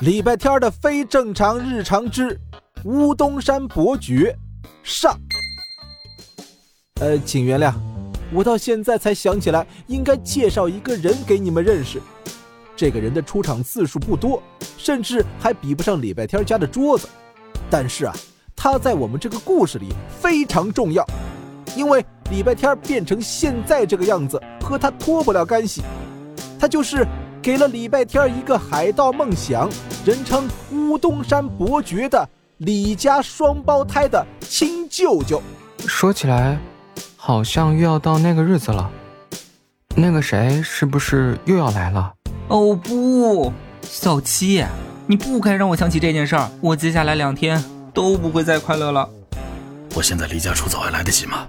礼拜天的非正常日常之乌东山伯爵上。呃，请原谅，我到现在才想起来应该介绍一个人给你们认识。这个人的出场次数不多，甚至还比不上礼拜天家的桌子。但是啊，他在我们这个故事里非常重要，因为礼拜天变成现在这个样子和他脱不了干系。他就是给了礼拜天一个海盗梦想，人称乌东山伯爵的李家双胞胎的亲舅舅。说起来，好像又要到那个日子了。那个谁是不是又要来了？哦不，小七，你不该让我想起这件事儿。我接下来两天都不会再快乐了。我现在离家出走还来得及吗？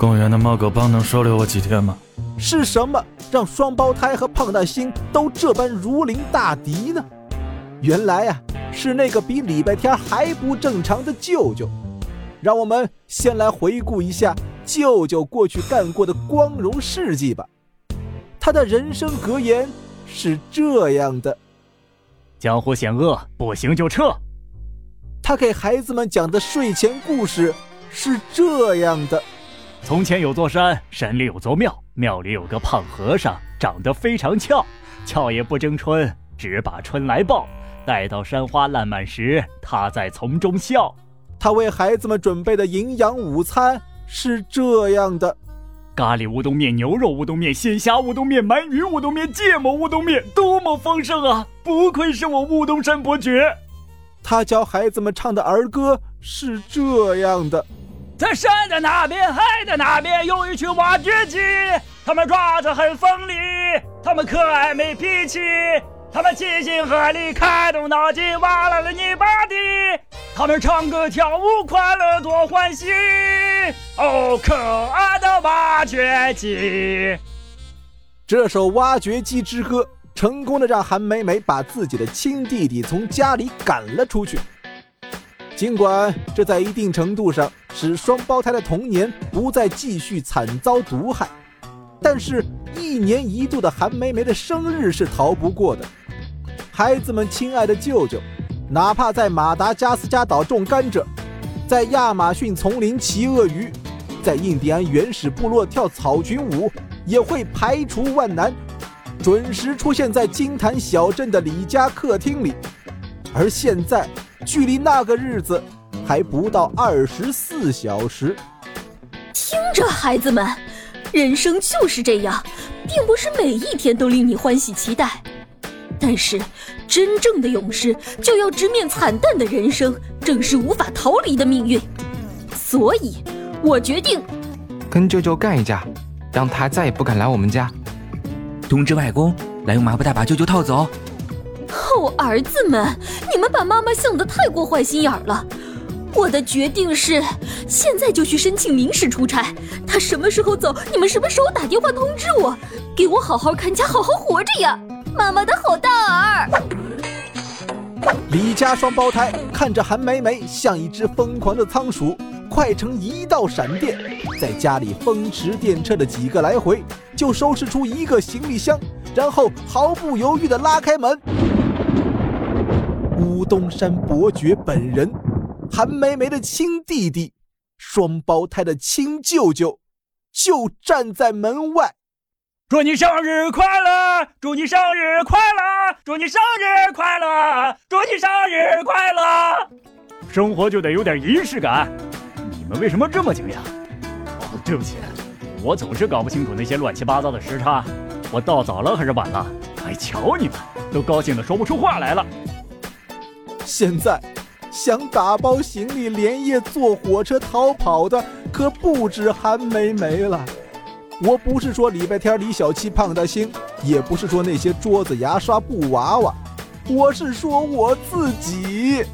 公园的猫狗帮能收留我几天吗？是什么让双胞胎和胖大星都这般如临大敌呢？原来啊，是那个比礼拜天还不正常的舅舅。让我们先来回顾一下舅舅过去干过的光荣事迹吧。他的人生格言是这样的：“江湖险恶，不行就撤。”他给孩子们讲的睡前故事是这样的。从前有座山，山里有座庙，庙里有个胖和尚，长得非常俏，俏也不争春，只把春来报。待到山花烂漫时，他在丛中笑。他为孩子们准备的营养午餐是这样的：咖喱乌冬面、牛肉乌冬面、鲜虾乌冬面、鳗鱼乌冬面、芥末乌冬面，多么丰盛啊！不愧是我乌冬山伯爵。他教孩子们唱的儿歌是这样的。在山的那边，海的那边，有一群挖掘机，他们爪子很锋利，他们可爱没脾气，他们齐心合力，开动脑筋挖来了泥巴地，他们唱歌跳舞，快乐多欢喜。哦，可爱的挖掘机！这首《挖掘机之歌》成功的让韩梅梅把自己的亲弟弟从家里赶了出去。尽管这在一定程度上使双胞胎的童年不再继续惨遭毒害，但是，一年一度的韩梅梅的生日是逃不过的。孩子们亲爱的舅舅，哪怕在马达加斯加岛种甘蔗，在亚马逊丛林骑鳄鱼，在印第安原始部落跳草裙舞，也会排除万难，准时出现在金坛小镇的李家客厅里。而现在。距离那个日子还不到二十四小时。听着，孩子们，人生就是这样，并不是每一天都令你欢喜期待。但是，真正的勇士就要直面惨淡的人生，正是无法逃离的命运。所以，我决定跟舅舅干一架，让他再也不敢来我们家。通知外公，来用麻布袋把舅舅套走。哦，儿子们，你们把妈妈想得太过坏心眼儿了。我的决定是，现在就去申请临时出差。他什么时候走，你们什么时候打电话通知我，给我好好看家，好好活着呀！妈妈的好大儿。李家双胞胎看着韩梅梅像一只疯狂的仓鼠，快成一道闪电，在家里风驰电掣的几个来回，就收拾出一个行李箱，然后毫不犹豫地拉开门。乌东山伯爵本人，韩梅梅的亲弟弟，双胞胎的亲舅舅，就站在门外。祝你生日快乐！祝你生日快乐！祝你生日快乐！祝你生日快乐！生活就得有点仪式感。你们为什么这么惊讶？哦，对不起，我总是搞不清楚那些乱七八糟的时差。我到早了还是晚了？哎，瞧你们，都高兴的说不出话来了。现在，想打包行李连夜坐火车逃跑的可不止韩梅梅了。我不是说礼拜天李小七、胖大星，也不是说那些桌子、牙刷、布娃娃，我是说我自己。